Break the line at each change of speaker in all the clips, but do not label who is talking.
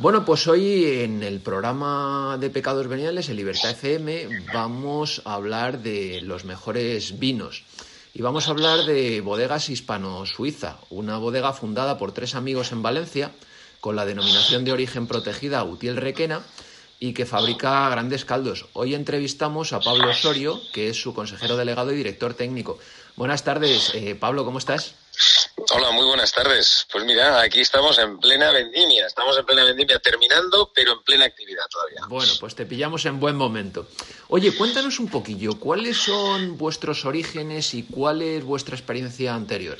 Bueno, pues hoy en el programa de Pecados Veniales, en Libertad FM, vamos a hablar de los mejores vinos. Y vamos a hablar de Bodegas Hispano-Suiza, una bodega fundada por tres amigos en Valencia, con la denominación de origen protegida Utiel Requena, y que fabrica grandes caldos. Hoy entrevistamos a Pablo Osorio, que es su consejero delegado y director técnico. Buenas tardes, eh, Pablo, ¿cómo estás?
Hola, muy buenas tardes. Pues mira, aquí estamos en plena vendimia, estamos en plena vendimia terminando, pero en plena actividad todavía.
Bueno, pues te pillamos en buen momento. Oye, cuéntanos un poquillo, ¿cuáles son vuestros orígenes y cuál es vuestra experiencia anterior?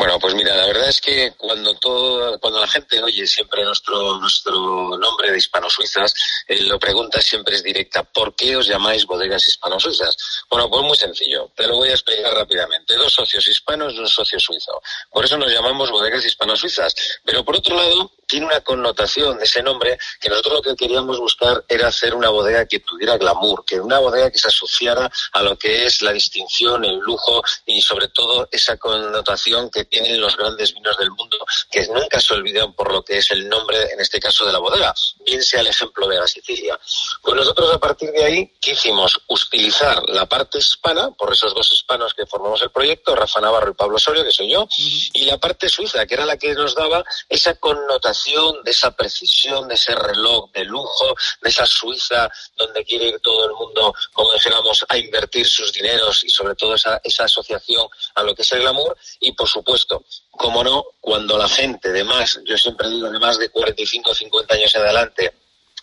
Bueno, pues mira, la verdad es que cuando todo, cuando la gente oye siempre nuestro nuestro nombre de hispano-suizas, eh, lo pregunta siempre es directa, ¿por qué os llamáis bodegas hispano-suizas? Bueno, pues muy sencillo, te lo voy a explicar rápidamente. Dos socios hispanos y un socio suizo. Por eso nos llamamos bodegas hispano-suizas. Pero por otro lado, tiene una connotación de ese nombre que nosotros lo que queríamos buscar era hacer una bodega que tuviera glamour, que una bodega que se asociara a lo que es la distinción, el lujo y sobre todo esa connotación que tienen los grandes vinos del mundo, que nunca se olvidan por lo que es el nombre, en este caso, de la bodega, bien sea el ejemplo de la Sicilia. Pues nosotros a partir de ahí, ¿qué hicimos? Utilizar la parte hispana, por esos dos hispanos que formamos el proyecto, Rafa Navarro y Pablo Osorio, que soy yo, y la parte suiza, que era la que nos daba esa connotación de esa precisión, de ese reloj de lujo, de esa Suiza donde quiere ir todo el mundo, como dijéramos, a invertir sus dineros y sobre todo esa, esa asociación a lo que es el glamour. Y por supuesto, como no, cuando la gente de más, yo siempre digo de más de 45 o 50 años en adelante,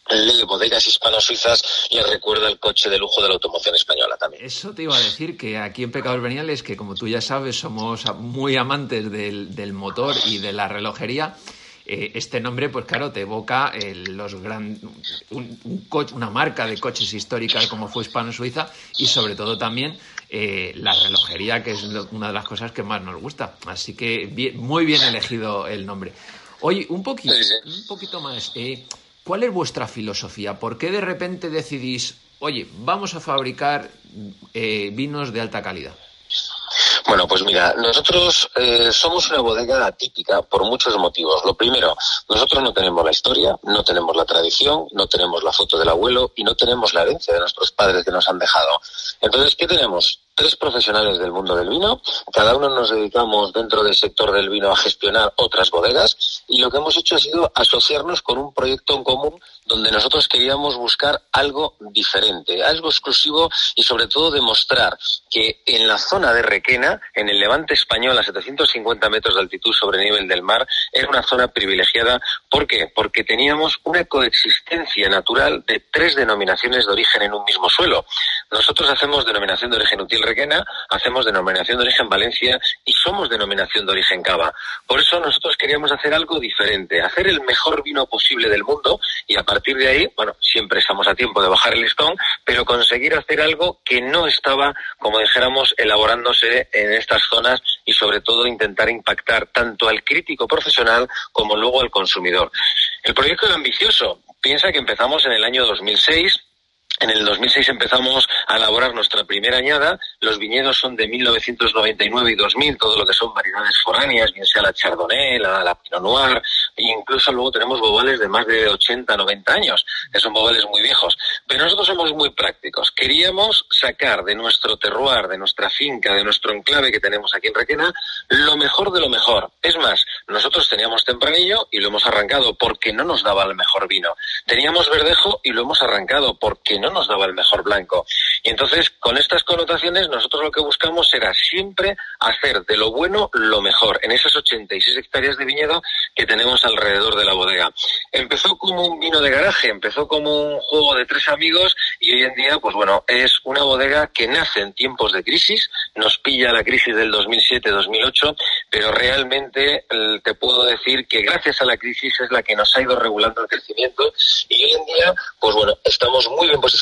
lee bodegas hispano-suizas le recuerda el coche de lujo de la automoción española también.
Eso te iba a decir que aquí en Pecados Veniales, que como tú ya sabes, somos muy amantes del motor y de la relojería, eh, este nombre, pues claro, te evoca los gran, un, una marca de coches históricas como fue Hispano-Suiza y sobre todo también eh, la relojería, que es una de las cosas que más nos gusta. Así que muy bien elegido el nombre. Oye, un poquito, un poquito más. Eh, ¿Cuál es vuestra filosofía? ¿Por qué de repente decidís, oye, vamos a fabricar vinos de alta calidad?
Bueno, pues mira, nosotros eh, somos una bodega atípica por muchos motivos. Lo primero, nosotros no tenemos la historia, no tenemos la tradición, no tenemos la foto del abuelo y no tenemos la herencia de nuestros padres que nos han dejado. Entonces, ¿qué tenemos? tres profesionales del mundo del vino. Cada uno nos dedicamos dentro del sector del vino a gestionar otras bodegas y lo que hemos hecho ha sido asociarnos con un proyecto en común donde nosotros queríamos buscar algo diferente, algo exclusivo y sobre todo demostrar que en la zona de Requena, en el levante español a 750 metros de altitud sobre nivel del mar, era una zona privilegiada. ¿Por qué? Porque teníamos una coexistencia natural de tres denominaciones de origen en un mismo suelo. Nosotros hacemos denominación de origen útil Requena, hacemos denominación de origen Valencia y somos denominación de origen Cava. Por eso nosotros queríamos hacer algo diferente, hacer el mejor vino posible del mundo y a de ahí, bueno, siempre estamos a tiempo de bajar el listón, pero conseguir hacer algo que no estaba, como dijéramos, elaborándose en estas zonas y sobre todo intentar impactar tanto al crítico profesional como luego al consumidor. El proyecto es ambicioso. Piensa que empezamos en el año 2006 en el 2006 empezamos a elaborar nuestra primera añada. Los viñedos son de 1999 y 2000, todo lo que son variedades foráneas, bien sea la Chardonnay, la, Pinot Noir, e incluso luego tenemos bobales de más de 80, 90 años, que son bobales muy viejos. Pero nosotros somos muy prácticos. Queríamos sacar de nuestro terroir, de nuestra finca, de nuestro enclave que tenemos aquí en Requena, lo mejor de lo mejor. Es más, nosotros teníamos tempranillo y lo hemos arrancado porque no nos daba el mejor vino. Teníamos verdejo y lo hemos arrancado porque no nos daba el mejor blanco. Y entonces, con estas connotaciones, nosotros lo que buscamos era siempre hacer de lo bueno lo mejor en esas 86 hectáreas de viñedo que tenemos alrededor de la bodega. Empezó como un vino de garaje, empezó como un juego de tres amigos y hoy en día, pues bueno, es una bodega que nace en tiempos de crisis, nos pilla la crisis del 2007-2008, pero realmente te puedo decir que gracias a la crisis es la que nos ha ido regulando el crecimiento y hoy en día, pues bueno, estamos muy bien posicionados,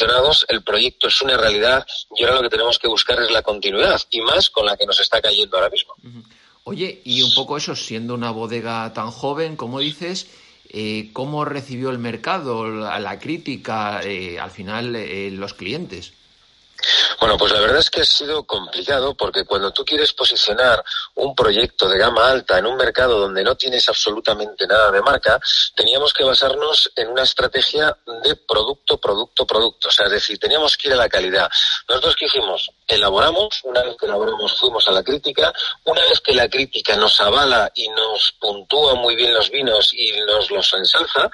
el proyecto es una realidad y ahora lo que tenemos que buscar es la continuidad y más con la que nos está cayendo ahora mismo.
Oye, y un poco eso, siendo una bodega tan joven, como dices, eh, ¿cómo recibió el mercado, la, crítica, eh, al final eh, los clientes?
Bueno, pues la verdad es que ha sido complicado porque cuando tú quieres posicionar un proyecto de gama alta en un mercado donde no tienes absolutamente nada de marca, teníamos que basarnos en una estrategia de producto, producto, producto. O sea, es decir, teníamos que ir a la calidad. Nosotros que hicimos, elaboramos, una vez que elaboramos fuimos a la crítica, una vez que la crítica nos avala y nos puntúa muy bien los vinos y nos los ensalza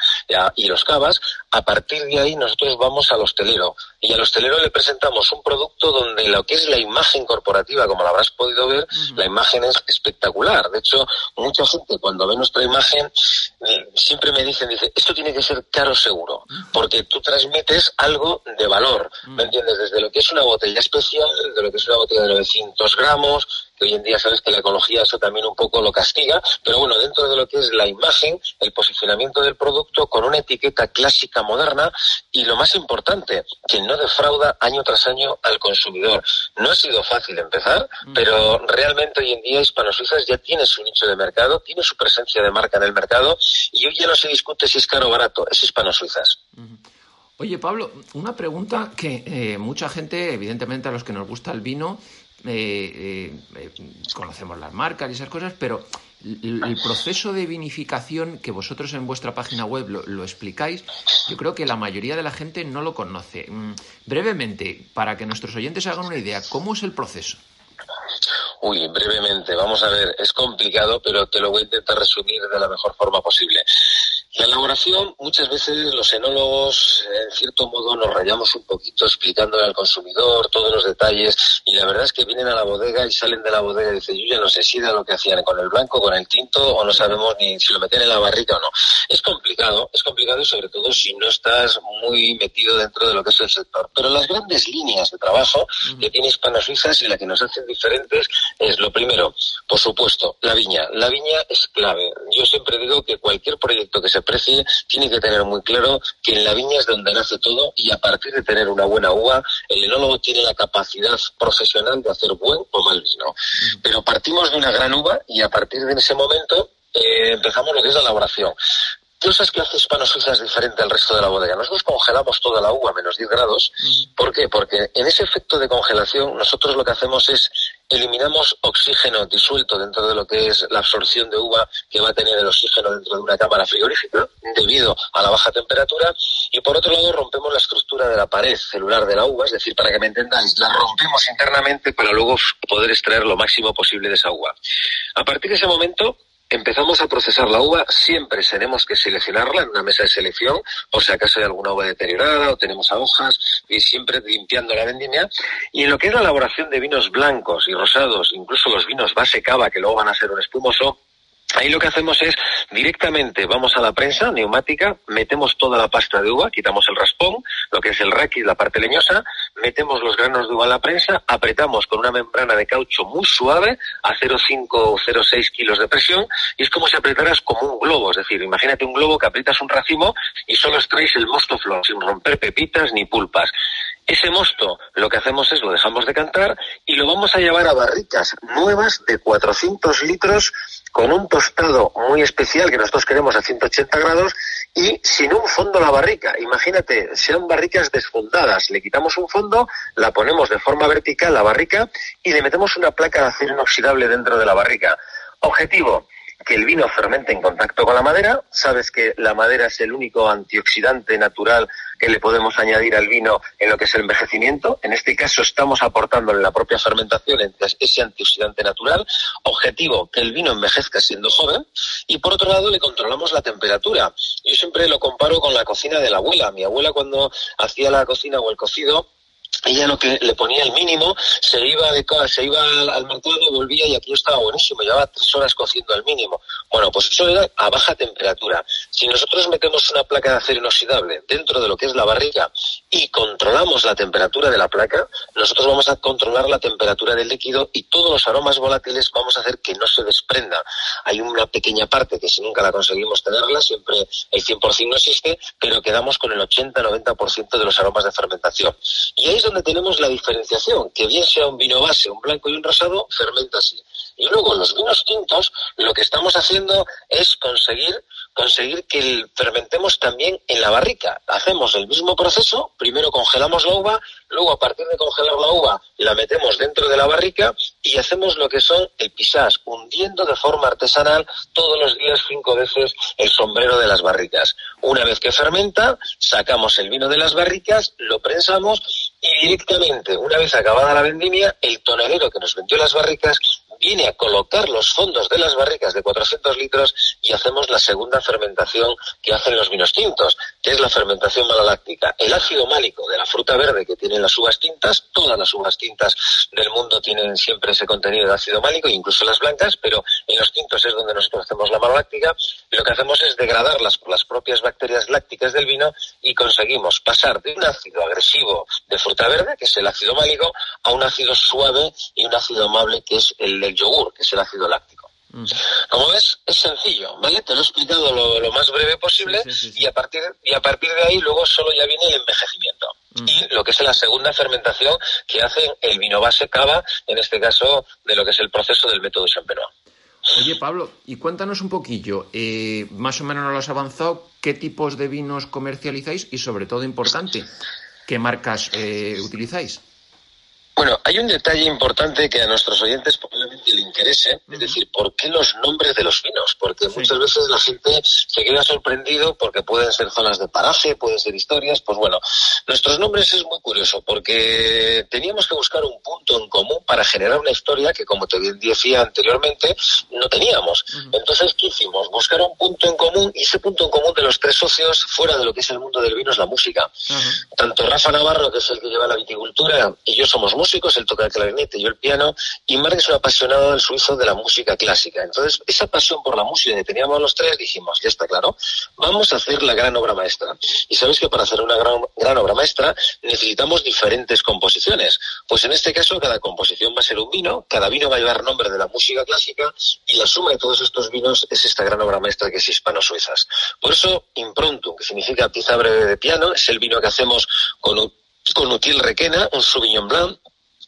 y los cavas, a partir de ahí nosotros vamos al hostelero y al hostelero le presentamos un producto donde lo que es la imagen corporativa, como lo habrás podido ver, la imagen es espectacular. De hecho, mucha gente cuando ve nuestra imagen eh, siempre me dicen, dice, esto tiene que ser caro seguro, porque tú transmites algo de valor, ¿me entiendes? Desde lo que es una botella especial, de lo que es una botella de 900 gramos, hoy en día sabes que la ecología eso también un poco lo castiga, pero bueno, dentro de lo que es la imagen, el posicionamiento del producto con una etiqueta clásica moderna y lo más importante, que no defrauda año tras año al consumidor. No ha sido fácil empezar, pero realmente hoy en día Hispano Suizas ya tiene su nicho de mercado, tiene su presencia de marca en el mercado y hoy ya no se discute si es caro o barato, es Hispano Suizas.
Oye, Pablo, una pregunta que eh, mucha gente, evidentemente a los que nos gusta el vino, eh, eh, conocemos las marcas y esas cosas, pero el, proceso de vinificación que vosotros en vuestra página web lo, explicáis, yo creo que la mayoría de la gente no lo conoce. Mm, brevemente, para que nuestros oyentes hagan una idea, ¿cómo es el proceso?
Uy, brevemente, vamos a ver, es complicado, pero te lo voy a intentar resumir de la mejor forma posible. La elaboración, muchas veces los enólogos, en cierto modo, nos rayamos un poquito explicándole al consumidor todos los detalles y la verdad es que vienen a la bodega y salen de la bodega y dicen, yo ya no sé si era lo que hacían con el blanco, con el tinto o no sabemos ni si lo metían en la barrica o no. Es complicado, es complicado y sobre todo si no estás muy metido dentro de lo que es el sector. Pero las grandes líneas de trabajo que tiene Hispano Suizas y la que nos hacen diferentes es lo primero, por supuesto, la viña. La viña es clave. Yo siempre digo que cualquier proyecto que se precie tiene que tener muy claro que en la viña es donde nace todo y a partir de tener una buena uva, el enólogo tiene la capacidad profesional de hacer buen o mal vino. Pero partimos de una gran uva y a partir de ese momento eh, empezamos lo que es la elaboración. Cosas que hace Hispano Suiza es diferente al resto de la bodega. Nosotros congelamos toda la uva a menos 10 grados. ¿Por qué? Porque en ese efecto de congelación nosotros lo que hacemos es eliminamos oxígeno disuelto dentro de lo que es la absorción de uva que va a tener el oxígeno dentro de una cámara frigorífica debido a la baja temperatura y por otro lado rompemos la estructura de la pared celular de la uva, es decir, para que me entendáis, la rompemos internamente para luego poder extraer lo máximo posible de esa uva. A partir de ese momento empezamos a procesar la uva, siempre tenemos que seleccionarla en una mesa de selección, por si acaso hay alguna uva deteriorada o tenemos a hojas, y siempre limpiando la vendimia. Y en lo que es la elaboración de vinos blancos y rosados, incluso los vinos base cava, que luego van a ser un espumoso, Ahí lo que hacemos es directamente vamos a la prensa neumática, metemos toda la pasta de uva, quitamos el raspón, lo que es el raquis, la parte leñosa, metemos los granos de uva en la prensa, apretamos con una membrana de caucho muy suave a 0,5 o 0,6 kilos de presión y es como si apretaras como un globo, es decir, imagínate un globo que aprietas un racimo y solo extraes el mosto flor sin romper pepitas ni pulpas. Ese mosto lo que hacemos es lo dejamos de cantar y lo vamos a llevar a barricas nuevas de 400 litros con un tostado muy especial que nosotros queremos a 180 grados y sin un fondo la barrica. Imagínate, sean barricas desfondadas. Le quitamos un fondo, la ponemos de forma vertical la barrica y le metemos una placa de acero inoxidable dentro de la barrica. Objetivo, que el vino fermente en contacto con la madera. Sabes que la madera es el único antioxidante natural que le podemos añadir al vino en lo que es el envejecimiento. En este caso estamos aportando la propia fermentación ese antioxidante natural. Objetivo, que el vino envejezca siendo joven. Y por otro lado le controlamos la temperatura. Yo siempre lo comparo con la cocina de la abuela. Mi abuela cuando hacía la cocina o el cocido ella lo que le ponía el mínimo, se iba de se iba al, mercado, volvía y aquí estaba buenísimo, llevaba tres horas cociendo al mínimo. Bueno, pues eso era a baja temperatura. Si nosotros metemos una placa de acero inoxidable dentro de lo que es la barriga y controlamos la temperatura de la placa, nosotros vamos a controlar la temperatura del líquido y todos los aromas volátiles vamos a hacer que no se desprenda. Hay una pequeña parte que si nunca la conseguimos tenerla, siempre el 100% no existe, pero quedamos con el 80-90% de los aromas de fermentación. Y ahí donde tenemos la diferenciación, que bien sea un vino base, un blanco y un rosado, fermenta así. Y luego los vinos tintos, lo que estamos haciendo es conseguir conseguir que fermentemos también en la barrica. Hacemos el mismo proceso, primero congelamos la uva, luego a partir de congelar la uva la metemos dentro de la barrica y hacemos lo que son el pisás, hundiendo de forma artesanal todos los días cinco veces el sombrero de las barricas. Una vez que fermenta, sacamos el vino de las barricas, lo prensamos y directamente, una vez acabada la vendimia, el tonelero que nos vendió las barricas viene a colocar los fondos de las barricas de 400 litros y hacemos la segunda fermentación que hacen los vinos tintos, que es la fermentación maloláctica. El ácido málico de la fruta verde que tienen las uvas tintas, todas las uvas tintas del mundo tienen siempre ese contenido de ácido málico, incluso las blancas, pero en los tintos es donde nosotros hacemos la maloláctica. Lo que hacemos es degradarlas por las propias bacterias lácticas del vino y conseguimos pasar de un ácido agresivo de fruta verde, que es el ácido málico, a un ácido suave y un ácido amable, que es el yogur, que es el ácido láctico. Mm. Como ves, es sencillo, ¿vale? Te lo he explicado lo, más breve posible y, a partir, y a partir de ahí luego solo ya viene el envejecimiento. Mm. Y lo que es la segunda fermentación que hacen el vino base cava, en este caso de lo que es el proceso del método Champenois.
Oye, Pablo, y cuéntanos un poquillo, eh, más o menos nos lo has avanzado, qué tipos de vinos comercializáis y sobre todo importante, qué marcas eh, utilizáis.
Bueno, hay un detalle importante que a nuestros oyentes probablemente le interese, es decir, ¿por qué los nombres de los vinos? Porque muchas veces la gente se queda sorprendido porque pueden ser zonas de paraje, pueden ser historias. Pues bueno, nuestros nombres es muy curioso porque teníamos que buscar un punto en común para generar una historia que, como te decía anteriormente, no teníamos. Entonces, ¿qué hicimos? Buscar un punto en común y ese punto en común de los tres socios fuera de lo que es el mundo del vino es la música. Tanto Rafa Navarro, que es el que lleva la viticultura, y yo somos músicos, él toca el clarinete y yo el piano, y Marc es un apasionado del suizo de la música clásica. Entonces, esa pasión por la música que teníamos los tres, dijimos, ya está claro, vamos a hacer la gran obra maestra. Y sabes que para hacer una gran, obra maestra necesitamos diferentes composiciones. Pues en este caso, cada composición va a ser un vino, cada vino va a llevar nombre de la música clásica, y la suma de todos estos vinos es esta gran obra maestra que es hispano-suizas. Por eso, Improntum, que significa pieza breve de piano, es el vino que hacemos con con Util Requena, un Sauvignon Blanc,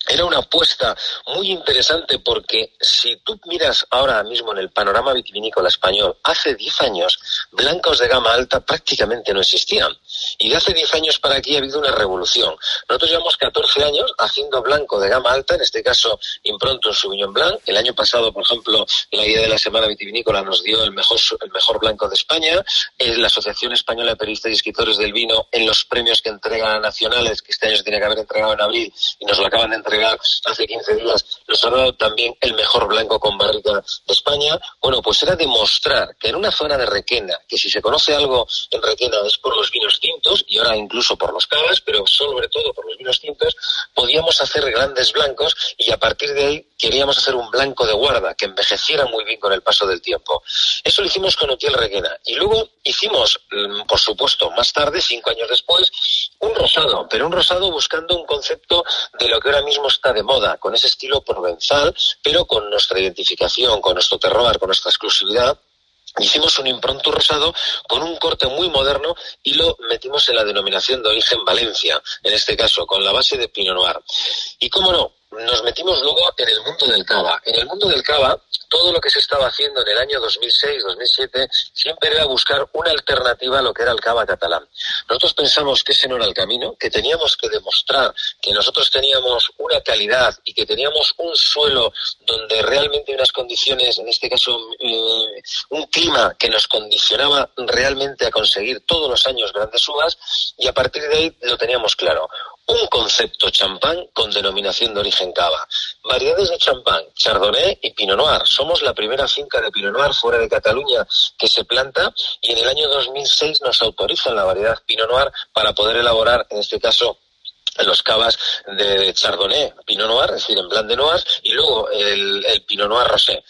era una apuesta muy interesante porque si tú miras ahora mismo en el panorama vitivinícola español, hace 10 años blancos de gama alta prácticamente no existían. Y de hace 10 años para aquí ha habido una revolución. Nosotros llevamos 14 años haciendo blanco de gama alta, en este caso impronto un Sauvignon Blanc. El año pasado, por ejemplo, la idea de la Semana Vitivinícola nos dio el mejor, el mejor blanco de España. Es la Asociación Española de Periodistas y Escritores del Vino en los premios que entregan nacionales, que este año se tiene que haber entregado en abril y nos lo acaban de entregar hace 15 días, nos ha dado también el mejor blanco con barrica de España. Bueno, pues era demostrar que en una zona de Requena, que si se conoce algo en Requena es por los vinos y ahora incluso por los cavas, pero sobre todo por los vinos tintos, podíamos hacer grandes blancos y a partir de ahí queríamos hacer un blanco de guarda que envejeciera muy bien con el paso del tiempo. Eso lo hicimos con Utiel Requena y luego hicimos, mm, por supuesto, más tarde, cinco años después, un rosado, pero un rosado buscando un concepto de lo que ahora mismo está de moda, con ese estilo provenzal, pero con nuestra identificación, con nuestro terroir, con nuestra exclusividad. Hicimos un impronto rosado con un corte muy moderno y lo metimos en la denominación de origen Valencia, en este caso, con la base de Pinot Noir. Y cómo no, nos metimos luego en el mundo del cava. En el mundo del cava, todo lo que se estaba haciendo en el año 2006-2007 siempre era buscar una alternativa a lo que era el cava catalán. Nosotros pensamos que ese no era el camino, que teníamos que demostrar que nosotros teníamos una calidad y que teníamos un suelo donde realmente unas condiciones, en este caso eh, un clima que nos condicionaba realmente a conseguir todos los años grandes uvas y a partir de ahí lo teníamos claro un concepto champán con denominación de origen cava. Variedades de champán, chardonnay y pinot noir. Somos la primera finca de pinot noir fuera de Cataluña que se planta y en el año 2006 nos autorizan la variedad pinot noir para poder elaborar, en este caso, los cavas de Chardonnay, Pinot Noir, es decir, en Blanc de Noir, y luego el Pinot Noir Rosé.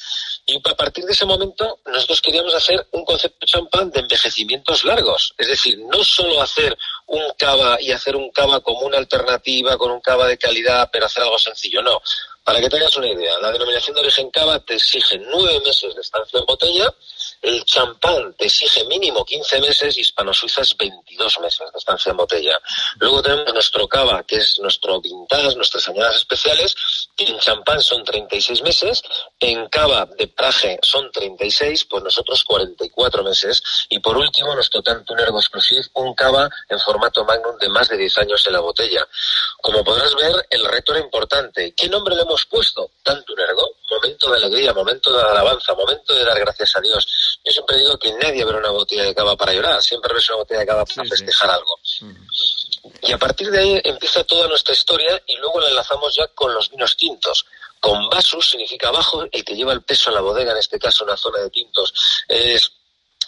Y a partir de ese momento nosotros queríamos hacer un concepto champán de envejecimientos largos. Es decir, no solo hacer un cava y hacer un cava como una alternativa, con un cava de calidad, pero hacer algo sencillo. No. Para que tengas una idea, la denominación de origen cava te exige nueve meses de estancia en botella, el champán te exige mínimo 15 meses y hispano-suizas 22 meses de estancia en botella. Luego tenemos nuestro cava, que es nuestro vintage, nuestras añadas especiales, que en champán son 36 meses, en cava de praje son 36, pues nosotros 44 meses. Y por último, nuestro Tanto Ergo Exclusive, un cava en formato magnum de más de 10 años en la botella. Como podrás ver, el reto era importante. ¿Qué nombre le hemos puesto? Tanto Ergo, momento de alegría, momento de alabanza, momento de dar gracias a Dios yo siempre digo que nadie ve una botella de cava para llorar, siempre ves una botella de cava para festejar algo. Y a partir de ahí empieza toda nuestra historia y luego la enlazamos ya con los vinos tintos. Con vasos significa abajo, el que lleva el peso en la bodega, en este caso una zona de tintos, es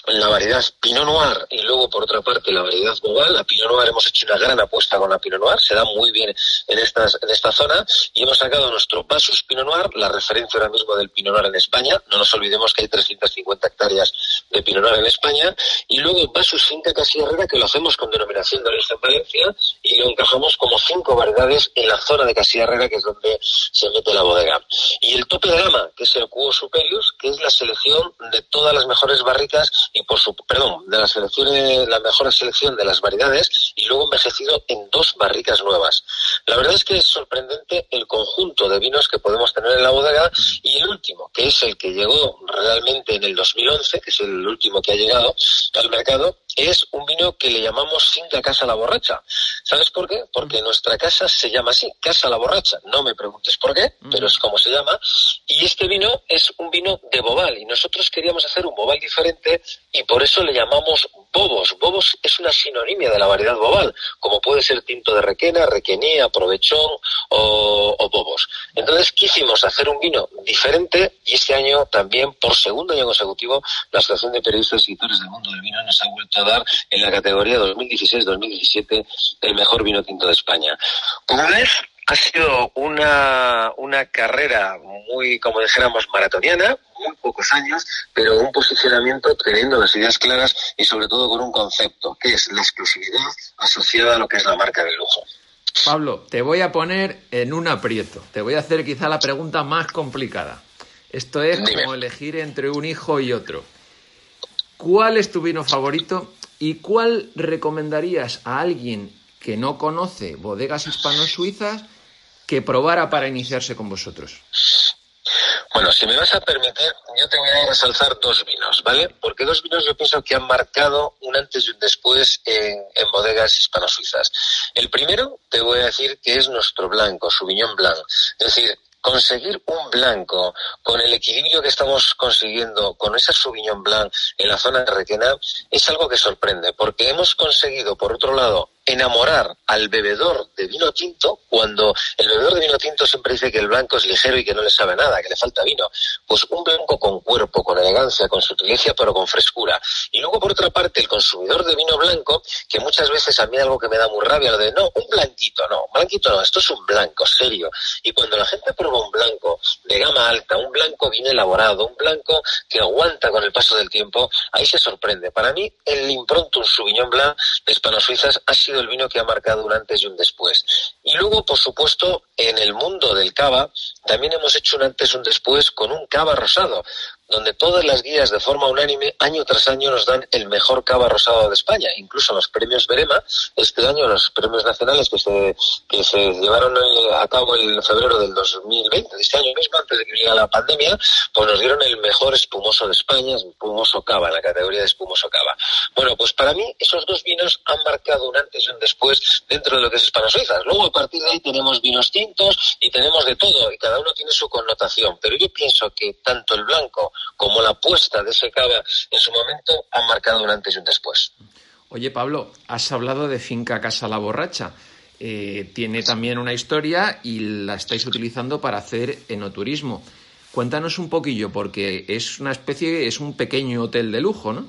la variedad Pinot Noir y luego por otra parte la variedad Boval. La Pinot Noir hemos hecho una gran apuesta con la Pinot Noir, se da muy bien en, estas, en esta zona y hemos sacado nuestro Basus Pinot Noir, la referencia ahora mismo del Pinot Noir en España. No nos olvidemos que hay 350 hectáreas de Pinot Noir en España y luego Basus Finca Casilla que lo hacemos con denominación de origen Valencia y lo encajamos como cinco variedades en la zona de Casilla que es donde se mete la bodega. Y el tope de gama, que es el Cubo Superius, que es la selección de todas las mejores barricas y por su, perdón, de la selección, la mejor selección de las variedades y luego envejecido en dos barricas nuevas. La verdad es que es sorprendente el conjunto de vinos que podemos tener en la bodega y el último, que es el que llegó realmente en el 2011, que es el último que ha llegado al mercado, es un vino que le llamamos Finca Casa La Borracha. ¿Sabes por qué? Porque nuestra casa se llama así, Casa La Borracha. No me preguntes por qué, pero es como se llama. Y este vino es un vino de bobal y nosotros queríamos hacer un bobal diferente y por eso le llamamos bobos. Bobos es una sinonimia de la variedad bobal, como puede ser tinto de requena, requenía, provechón o, bobos. Entonces quisimos hacer un vino diferente y este año también, por segundo año consecutivo, la Asociación de Periodistas y Escritores del Mundo del Vino nos ha vuelto a dar en la categoría 2016-2017 el mejor vino tinto de España. Como ves, ha sido una, una carrera muy, como dijéramos, maratoniana, muy pocos años, pero un posicionamiento teniendo las ideas claras y sobre todo con un concepto, que es la exclusividad asociada a lo que es la marca del lujo.
Pablo, te voy a poner en un aprieto. Te voy a hacer quizá la pregunta más complicada. Esto es como elegir entre un hijo y otro. ¿Cuál es tu vino favorito y cuál recomendarías a alguien que no conoce bodegas hispano-suizas que probara para iniciarse con vosotros?
Bueno, si me vas a permitir, yo te voy a resaltar dos vinos, ¿vale? Porque dos vinos yo pienso que han marcado un antes y un después en, bodegas hispano-suizas. El primero, te voy a decir que es nuestro blanco, su viñón blanc. Es decir, conseguir un blanco con el equilibrio que estamos consiguiendo con esa Sauvignon Blanc en la zona de Requena es algo que sorprende, porque hemos conseguido, por otro lado, enamorar al bebedor de vino tinto cuando el bebedor de vino tinto siempre dice que el blanco es ligero y que no le sabe nada, que le falta vino. Pues un blanco con cuerpo, con elegancia, con sutileza, pero con frescura. Y luego, por otra parte, el consumidor de vino blanco, que muchas veces a mí algo que me da muy rabia, lo de no, un blanquito, no, blanquito no, esto es un blanco, serio. Y cuando la gente prueba un blanco de gama alta, un blanco bien elaborado, un blanco que aguanta con el paso del tiempo, ahí se sorprende. Para mí, el Improntum Sauvignon Blanc de Hispano Suizas ha sido el vino que ha marcado un antes y un después. Y luego, por supuesto, en el mundo del cava, también hemos hecho un antes y un después con un cava rosado, donde todas las guías de forma unánime año tras año nos dan el mejor cava rosado de España, incluso los premios Berema, este año los premios nacionales que se, que se llevaron a cabo en febrero del 2020, de este año mismo, antes de que llegara la pandemia, pues nos dieron el mejor espumoso de España, espumoso cava, la categoría de espumoso cava. Bueno, pues para mí esos dos vinos han marcado un antes y un después dentro de lo que es Hispano Suiza. Luego a partir de ahí tenemos vinos tintos y tenemos de todo y cada uno tiene su connotación, pero yo pienso que tanto el blanco como la apuesta de ese cava en su momento han marcado un antes y un después.
Oye, Pablo, has hablado de Finca Casa La Borracha. Eh, tiene también una historia y la estáis utilizando para hacer enoturismo. Cuéntanos un poquillo, porque es una especie, es un pequeño hotel de lujo, ¿no?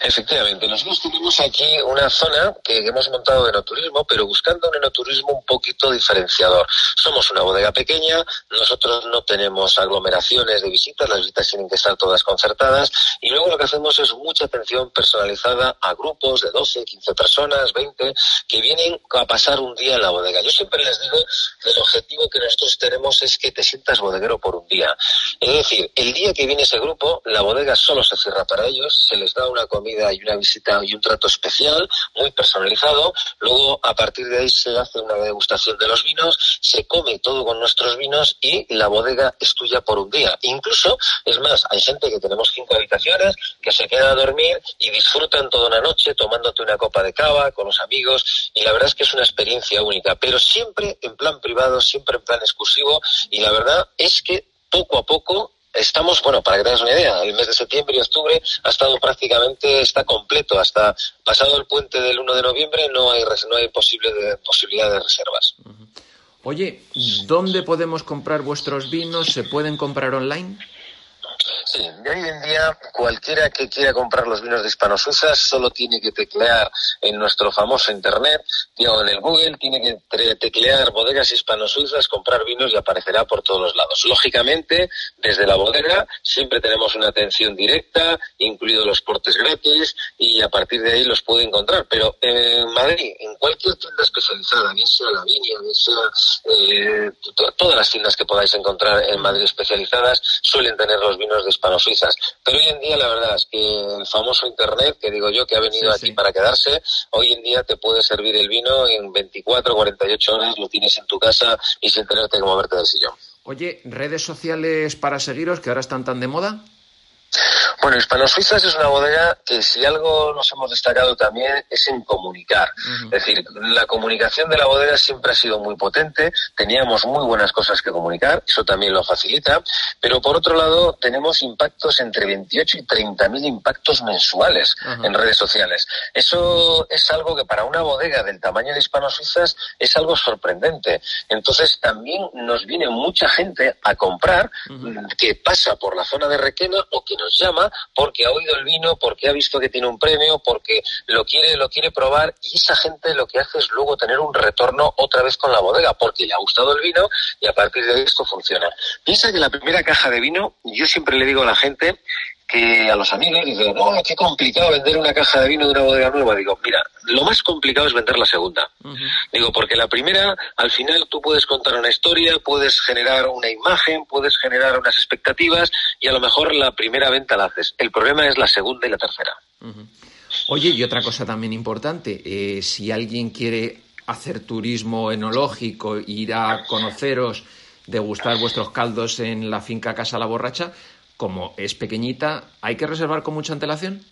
Efectivamente, nosotros tenemos aquí una zona que hemos montado de enoturismo, pero buscando un enoturismo un poquito diferenciador. Somos una bodega pequeña, nosotros no tenemos aglomeraciones de visitas, las visitas tienen que estar todas concertadas y luego lo que hacemos es mucha atención personalizada a grupos de 12, 15 personas, 20, que vienen a pasar un día en la bodega. Yo siempre les digo que el objetivo que nosotros tenemos es que te sientas bodeguero por un día. Es decir, el día que viene ese grupo, la bodega solo se cierra para ellos, se les da una comida y una visita y un trato especial, muy personalizado. Luego, a partir de ahí, se hace una degustación de los vinos, se come todo con nuestros vinos y la bodega es tuya por un día. Incluso, es más, hay gente que tenemos cinco habitaciones que se queda a dormir y disfrutan toda una noche tomándote una copa de cava con los amigos y la verdad es que es una experiencia única, pero siempre en plan privado, siempre en plan exclusivo y la verdad es que poco a poco estamos, bueno, para que tengas una idea, el mes de septiembre y octubre ha estado prácticamente, está completo. Hasta pasado el puente del 1 de noviembre no hay, no hay posible de, posibilidad de reservas.
Oye, ¿dónde podemos comprar vuestros vinos? ¿Se pueden comprar online?
Sí, de hoy en día cualquiera que quiera comprar los vinos de Hispano Suiza solo tiene que teclear en nuestro famoso internet, digo, en el Google, tiene que teclear bodegas hispano-suizas, comprar vinos y aparecerá por todos los lados. Lógicamente, desde la bodega siempre tenemos una atención directa, incluidos los portes gratis, y a partir de ahí los puede encontrar. Pero en Madrid, en cualquier tienda especializada, bien sea la Viña, bien sea eh, todas las tiendas que podáis encontrar en Madrid especializadas, suelen tener los vinos de hispano-suizas. Pero hoy en día la verdad es que el famoso Internet, que digo yo que ha venido aquí para quedarse, hoy en día te puede servir el vino en 24 o 48 horas, lo tienes en tu casa y sin tenerte que moverte del sillón.
Oye, redes sociales para seguiros que ahora están tan de moda.
Bueno, Hispano Suizas es una bodega que si algo nos hemos destacado también es en comunicar. Es decir, la comunicación de la bodega siempre ha sido muy potente, teníamos muy buenas cosas que comunicar, eso también lo facilita, pero por otro lado tenemos impactos entre 28 y 30 mil impactos mensuales en redes sociales. Eso es algo que para una bodega del tamaño de Hispano Suizas es algo sorprendente. Entonces también nos viene mucha gente a comprar que pasa por la zona de Requena o que nos llama porque ha oído el vino, porque ha visto que tiene un premio, porque lo quiere, lo quiere probar y esa gente lo que hace es luego tener un retorno otra vez con la bodega porque le ha gustado el vino y a partir de esto funciona. Piensa que la primera caja de vino, yo siempre le digo a la gente que a los amigos dicen, oh, qué complicado vender una caja de vino de una bodega nueva. Digo, mira, lo más complicado es vender la segunda. Digo, porque la primera, al final tú puedes contar una historia, puedes generar una imagen, puedes generar unas expectativas y a lo mejor la primera venta la haces. El problema es la segunda y la tercera.
Oye, y otra cosa también importante, eh, si alguien quiere hacer turismo enológico, ir a conoceros, degustar vuestros caldos en la finca Casa La Borracha, como es pequeñita, ¿hay que reservar con mucha antelación?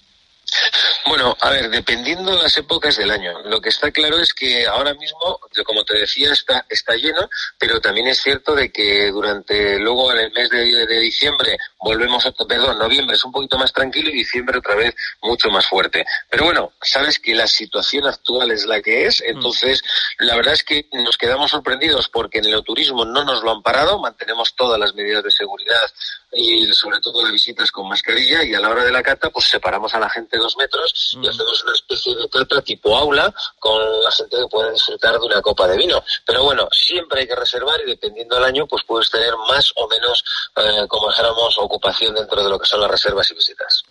Bueno, a ver, dependiendo de las épocas del año. Lo que está claro es que ahora mismo, como te decía, está, está lleno, pero también es cierto de que durante luego en el mes de, diciembre volvemos a, perdón, noviembre es un poquito más tranquilo y diciembre otra vez mucho más fuerte. Pero bueno, sabes que la situación actual es la que es, entonces la verdad es que nos quedamos sorprendidos porque en el turismo no nos lo han parado, mantenemos todas las medidas de seguridad y sobre todo las visitas con mascarilla y a la hora de la cata pues separamos a la gente dos metros y hacemos una especie de cata tipo aula con la gente que puede disfrutar de una copa de vino. Pero bueno, siempre hay que reservar y dependiendo del año pues puedes tener más o menos, eh, como dijéramos, ocupación dentro de lo que son las reservas y visitas.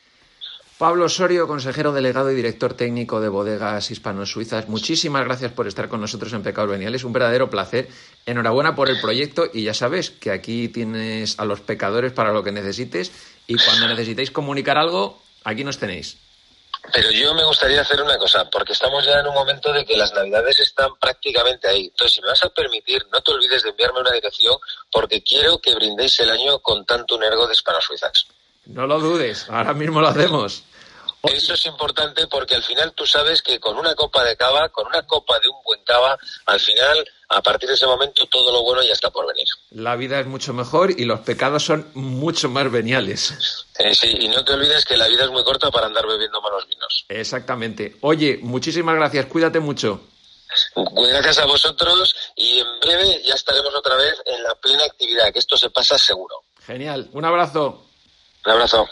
Pablo Osorio, consejero delegado y director técnico de Bodegas Hispano-Suizas, muchísimas gracias por estar con nosotros en Pecados Veniales. Un verdadero placer. Enhorabuena por el proyecto y ya sabes que aquí tienes a los pecadores para lo que necesites y cuando necesitéis comunicar algo, aquí nos tenéis.
Pero yo me gustaría hacer una cosa, porque estamos ya en un momento de que las navidades están prácticamente ahí. Entonces, si me vas a permitir, no te olvides de enviarme una dirección, porque quiero que brindéis el año con tanto un ergo de Hispano-Suizas.
No lo dudes, ahora mismo lo hacemos.
Eso es importante porque al final tú sabes que con una copa de cava, con una copa de un buen cava, al final, a partir de ese momento, todo lo bueno ya está por venir.
La vida es mucho mejor y los pecados son mucho más veniales.
Eh, sí, y no te olvides que la vida es muy corta para andar bebiendo malos vinos.
Exactamente. Oye, muchísimas gracias, cuídate mucho.
Gracias a vosotros y en breve ya estaremos otra vez en la plena actividad, que esto se pasa seguro.
Genial, un abrazo.
Un abrazo.